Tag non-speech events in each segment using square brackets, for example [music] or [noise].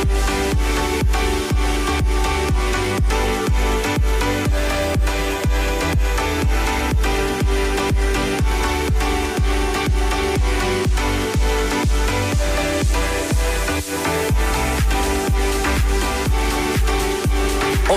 はいはい。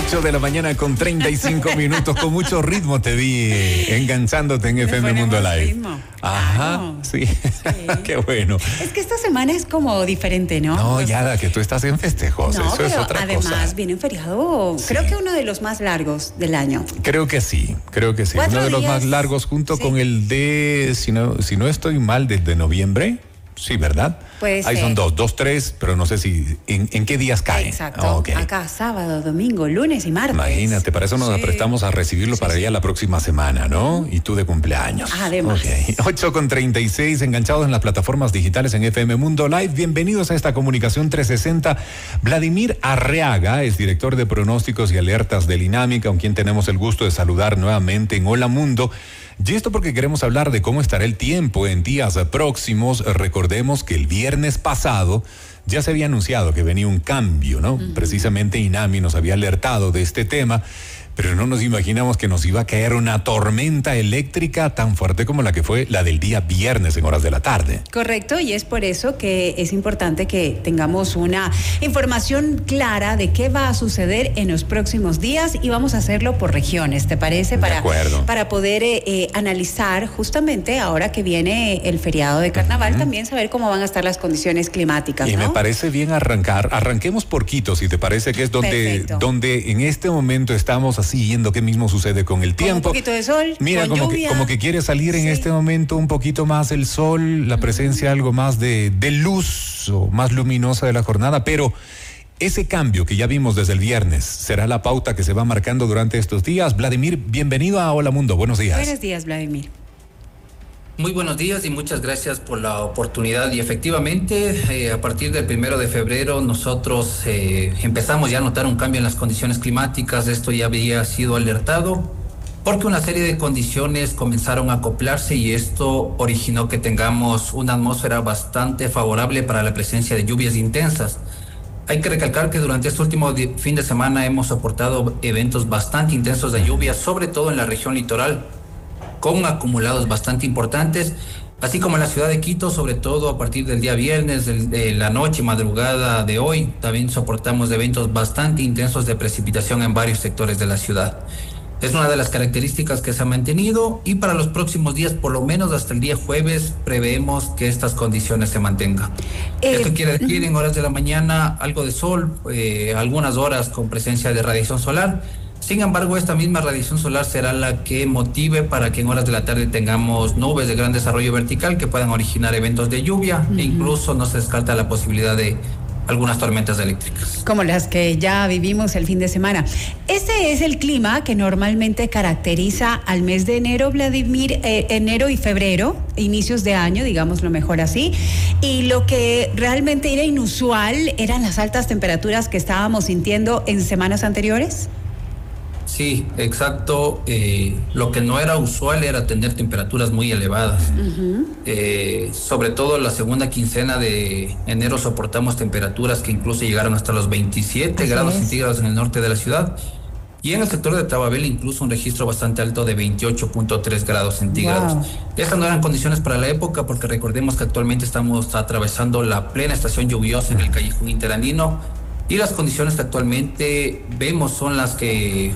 De la mañana con 35 [laughs] minutos, con mucho ritmo te vi enganchándote en FM Mundo Live. Ajá, sí. [laughs] Qué bueno. Es que esta semana es como diferente, ¿no? No, ya, que tú estás en festejos, eso es otra además, cosa. Además, viene un feriado, creo que uno de los más largos del año. Creo que sí, creo que sí. Uno de los más largos junto con el de, si no, si no estoy mal, desde noviembre. Sí, ¿verdad? Pues. Ahí son dos, dos, tres, pero no sé si en, qué días caen. Exacto. Acá sábado, domingo, lunes y martes. Imagínate, para eso nos prestamos a recibirlo para allá la próxima semana, ¿no? Y tú de cumpleaños. Además. Ok. [laughs] 8 con 36, enganchados en las plataformas digitales en FM Mundo Live. Bienvenidos a esta comunicación 360. Vladimir Arreaga es director de pronósticos y alertas del INAMIC, con quien tenemos el gusto de saludar nuevamente en Hola Mundo. Y esto porque queremos hablar de cómo estará el tiempo en días próximos. Recordemos que el viernes pasado ya se había anunciado que venía un cambio, ¿no? Precisamente INAMI nos había alertado de este tema pero no nos imaginamos que nos iba a caer una tormenta eléctrica tan fuerte como la que fue la del día viernes en horas de la tarde. Correcto, y es por eso que es importante que tengamos una información clara de qué va a suceder en los próximos días y vamos a hacerlo por regiones, ¿te parece? Para, para poder eh, eh, analizar justamente ahora que viene el feriado de carnaval, también saber cómo van a estar las condiciones climáticas. Y me parece bien arrancar, arranquemos por Quito, si te parece que es donde, donde en este momento estamos siguiendo qué mismo sucede con el tiempo. un poquito de sol. Mira, como, Que, como que quiere salir en este momento un poquito más el sol, la presencia algo más de, de luz o más luminosa de la jornada, pero ese cambio que ya vimos desde el viernes será la pauta que se va marcando durante estos días. Vladimir, bienvenido a Hola Mundo. Buenos días. Buenos días, Vladimir. Muy buenos días y muchas gracias por la oportunidad. Y efectivamente, eh, a partir del primero de febrero, nosotros eh, empezamos ya a notar un cambio en las condiciones climáticas. Esto ya había sido alertado porque una serie de condiciones comenzaron a acoplarse y esto originó que tengamos una atmósfera bastante favorable para la presencia de lluvias intensas. Hay que recalcar que durante este último fin de semana hemos soportado eventos bastante intensos de lluvia, sobre todo en la región litoral con acumulados bastante importantes, así como en la ciudad de Quito, sobre todo a partir del día viernes, de la noche, madrugada de hoy, también soportamos eventos bastante intensos de precipitación en varios sectores de la ciudad. Es una de las características que se ha mantenido y para los próximos días, por lo menos hasta el día jueves, preveemos que estas condiciones se mantengan. Eh, Esto quiere decir en horas de la mañana algo de sol, eh, algunas horas con presencia de radiación solar sin embargo, esta misma radiación solar será la que motive para que en horas de la tarde tengamos nubes de gran desarrollo vertical que puedan originar eventos de lluvia e incluso no se descarta la posibilidad de algunas tormentas eléctricas. Como las que ya vivimos el fin de semana. Este es el clima que normalmente caracteriza al mes de enero, Vladimir, eh, enero y febrero, inicios de año, digamos lo mejor así. Y lo que realmente era inusual eran las altas temperaturas que estábamos sintiendo en semanas anteriores. Sí, exacto. Eh, lo que no era usual era tener temperaturas muy elevadas. Eh, sobre todo la segunda quincena de enero soportamos temperaturas que incluso llegaron hasta los 27 grados centígrados en el norte de la ciudad. Y en el sector de Tababel incluso un registro bastante alto de 28.3 grados centígrados. Estas no eran condiciones para la época porque recordemos que actualmente estamos atravesando la plena estación lluviosa en el callejón interandino y las condiciones que actualmente vemos son las que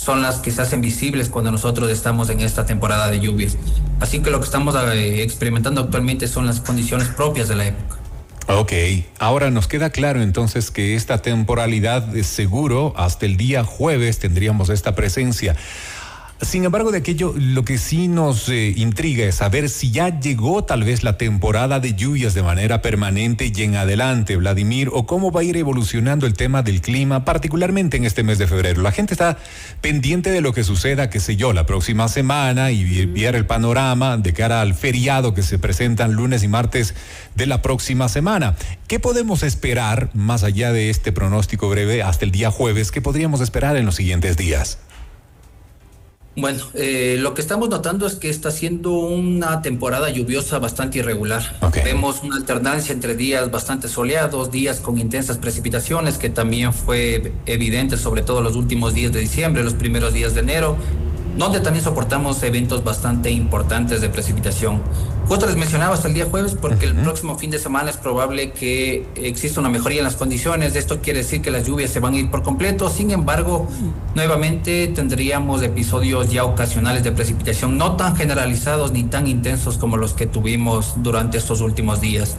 son las que se hacen visibles cuando nosotros estamos en esta temporada de lluvias. Así que lo que estamos eh, experimentando actualmente son las condiciones propias de la época. Ok, ahora nos queda claro entonces que esta temporalidad de seguro hasta el día jueves tendríamos esta presencia. Sin embargo, de aquello, lo que sí nos eh, intriga es saber si ya llegó tal vez la temporada de lluvias de manera permanente y en adelante, Vladimir, o cómo va a ir evolucionando el tema del clima, particularmente en este mes de febrero. La gente está pendiente de lo que suceda, qué sé yo, la próxima semana y ver el panorama de cara al feriado que se presentan lunes y martes de la próxima semana. ¿Qué podemos esperar más allá de este pronóstico breve hasta el día jueves? ¿Qué podríamos esperar en los siguientes días? Bueno, eh, lo que estamos notando es que está siendo una temporada lluviosa bastante irregular. Vemos una alternancia entre días bastante soleados, días con intensas precipitaciones, que también fue evidente sobre todo los últimos días de diciembre, los primeros días de enero donde también soportamos eventos bastante importantes de precipitación. Justo les mencionaba hasta el día jueves porque el próximo fin de semana es probable que exista una mejoría en las condiciones. Esto quiere decir que las lluvias se van a ir por completo. Sin embargo, nuevamente tendríamos episodios ya ocasionales de precipitación no tan generalizados ni tan intensos como los que tuvimos durante estos últimos días.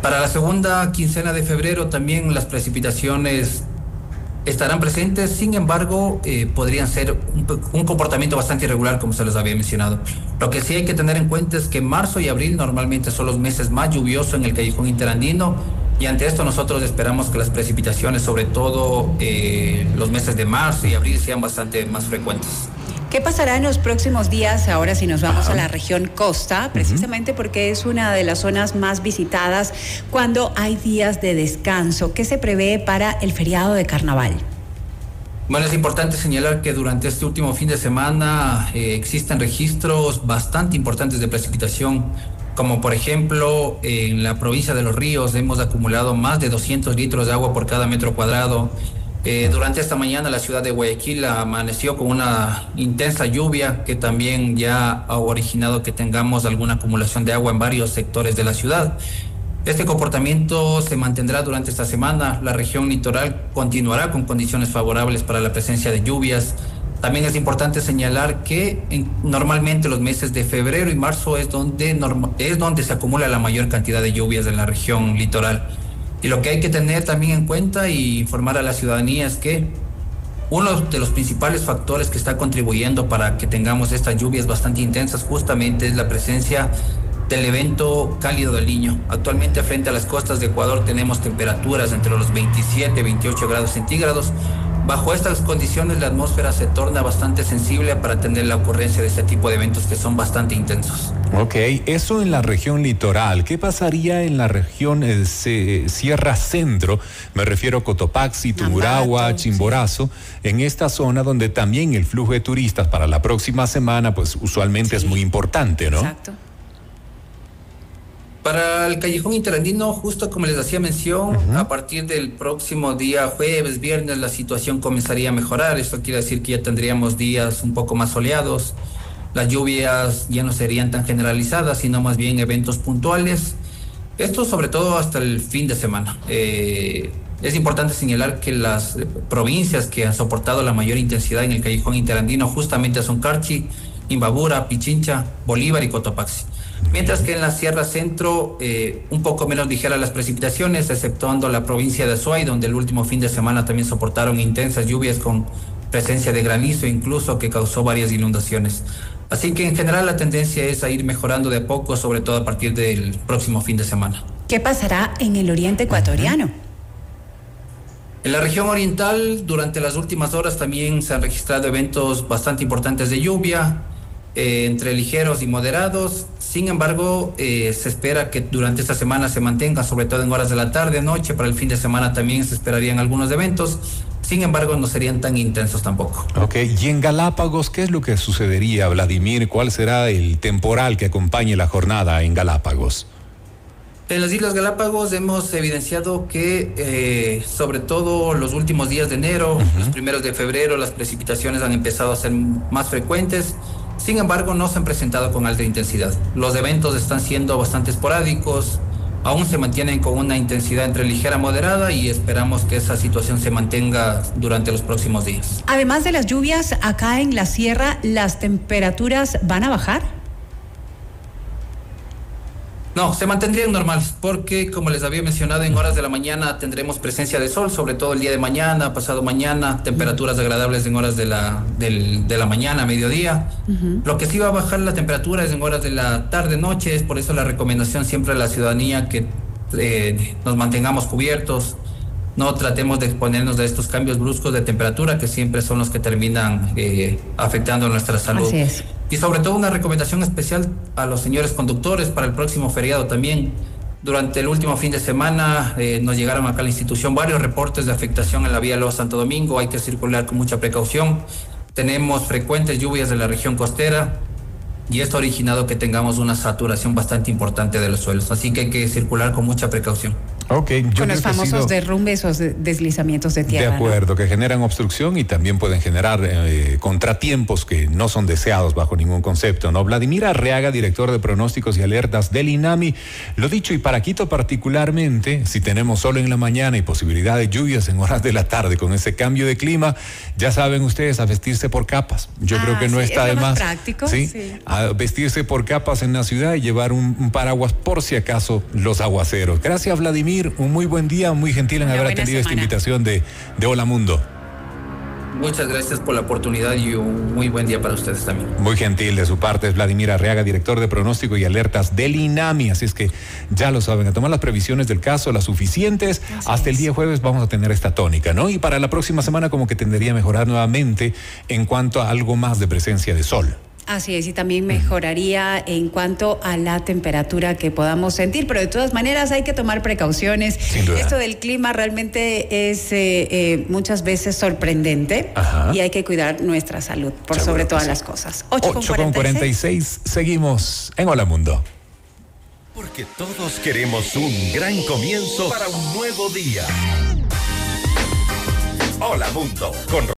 Para la segunda quincena de febrero también las precipitaciones estarán presentes, sin embargo, eh, podrían ser un, comportamiento bastante irregular, como se les había mencionado. Lo que sí hay que tener en cuenta es que marzo y abril normalmente son los meses más lluviosos en el callejón interandino, y ante esto nosotros esperamos que las precipitaciones, sobre todo eh, los meses de marzo y abril, sean bastante más frecuentes. ¿Qué pasará en los próximos días ahora si nos vamos a la región costa? Precisamente porque es una de las zonas más visitadas cuando hay días de descanso. ¿Qué se prevé para el feriado de carnaval? Bueno, es importante señalar que durante este último fin de semana eh, existen registros bastante importantes de precipitación, como por ejemplo en la provincia de Los Ríos hemos acumulado más de 200 litros de agua por cada metro cuadrado. Eh, durante esta mañana la ciudad de Guayaquil amaneció con una intensa lluvia que también ya ha originado que tengamos alguna acumulación de agua en varios sectores de la ciudad. Este comportamiento se mantendrá durante esta semana. La región litoral continuará con condiciones favorables para la presencia de lluvias. También es importante señalar que normalmente los meses de febrero y marzo es donde, es donde se acumula la mayor cantidad de lluvias en la región litoral. Y lo que hay que tener también en cuenta y informar a la ciudadanía es que uno de los principales factores que está contribuyendo para que tengamos estas lluvias bastante intensas justamente es la presencia del evento cálido del niño. Actualmente frente a las costas de Ecuador tenemos temperaturas entre los 27 y 28 grados centígrados, Bajo estas condiciones la atmósfera se torna bastante sensible para tener la ocurrencia de este tipo de eventos que son bastante intensos. Ok, eso en la región litoral. ¿Qué pasaría en la región eh, Sierra Centro? Me refiero a Cotopaxi, Tumuragua, Chimborazo, en esta zona donde también el flujo de turistas para la próxima semana, pues usualmente es muy importante, ¿no? Exacto. Para el callejón interandino, justo como les hacía mención, a partir del próximo día jueves, viernes, la situación comenzaría a mejorar. Esto quiere decir que ya tendríamos días un poco más soleados. Las lluvias ya no serían tan generalizadas, sino más bien eventos puntuales. Esto sobre todo hasta el fin de semana. Eh, es importante señalar que las provincias que han soportado la mayor intensidad en el callejón interandino justamente son Carchi, Imbabura, Pichincha, Bolívar y Cotopaxi. Mientras que en la Sierra Centro, eh, un poco menos ligeras las precipitaciones, exceptuando la provincia de Azuay, donde el último fin de semana también soportaron intensas lluvias con presencia de granizo, incluso que causó varias inundaciones. Así que en general la tendencia es a ir mejorando de a poco, sobre todo a partir del próximo fin de semana. ¿Qué pasará en el oriente ecuatoriano? En la región oriental, durante las últimas horas también se han registrado eventos bastante importantes de lluvia, eh, entre ligeros y moderados. Sin embargo, eh, se espera que durante esta semana se mantenga, sobre todo en horas de la tarde, noche. Para el fin de semana también se esperarían algunos eventos. Sin embargo, no serían tan intensos tampoco. Ok, y en Galápagos, ¿qué es lo que sucedería, Vladimir? ¿Cuál será el temporal que acompañe la jornada en Galápagos? En las Islas Galápagos hemos evidenciado que, eh, sobre todo los últimos días de enero, los primeros de febrero, las precipitaciones han empezado a ser más frecuentes. Sin embargo, no se han presentado con alta intensidad. Los eventos están siendo bastante esporádicos, aún se mantienen con una intensidad entre ligera y moderada y esperamos que esa situación se mantenga durante los próximos días. Además de las lluvias, acá en la sierra, ¿las temperaturas van a bajar? No, se mantendrían normales porque, como les había mencionado, en horas de la mañana tendremos presencia de sol, sobre todo el día de mañana, pasado mañana, temperaturas agradables en horas de la, de la mañana, mediodía. Lo que sí va a bajar la temperatura es en horas de la tarde-noche, es por eso la recomendación siempre a la ciudadanía que eh, nos mantengamos cubiertos, no tratemos de exponernos a estos cambios bruscos de temperatura que siempre son los que terminan eh, afectando nuestra salud. Así es. Y sobre todo una recomendación especial a los señores conductores para el próximo feriado también. Durante el último fin de semana eh, nos llegaron acá a la institución varios reportes de afectación en la vía Los Santo Domingo. Hay que circular con mucha precaución. tenemos frecuentes lluvias de la región costera y esto ha originado que tengamos una saturación bastante importante de los suelos. Así que hay que circular con mucha precaución. Yo Con los famosos derrumbes o deslizamientos de tierra. De acuerdo, que generan obstrucción y también pueden generar eh, contratiempos que no son deseados bajo ningún concepto, ¿no? Vladimir Arreaga, director de pronósticos y alertas del INAMI, lo dicho, y para Quito particularmente, si tenemos sol en la mañana y posibilidad de lluvias en horas de la tarde con ese cambio de clima, ya saben ustedes, a vestirse por capas. Yo creo ah, que no está de más. práctico, ¿sí? A vestirse por capas en la ciudad y llevar un paraguas por si acaso los aguaceros. Gracias, Vladimir un muy buen día, muy gentil en haber atendido esta invitación de, de Hola Mundo. Muchas gracias por la oportunidad y un muy buen día para ustedes también. Muy gentil de su parte es Vladimir Arriaga, director de pronóstico y alertas del INAMI. Así es que ya lo saben, a tomar las previsiones del caso, las suficientes. Hasta el día jueves vamos a tener esta tónica, ¿no? Y para la próxima semana como que tendería a mejorar nuevamente en cuanto a algo más de presencia de sol. Así es, y también mejoraría en cuanto a la temperatura que podamos sentir, pero de todas maneras hay que tomar precauciones. Esto del clima realmente es eh, eh, muchas veces sorprendente y hay que cuidar nuestra salud por sobre todas las cosas. 8, con 46. seguimos en Hola Mundo. Porque todos queremos un gran comienzo para un nuevo día. Hola Mundo con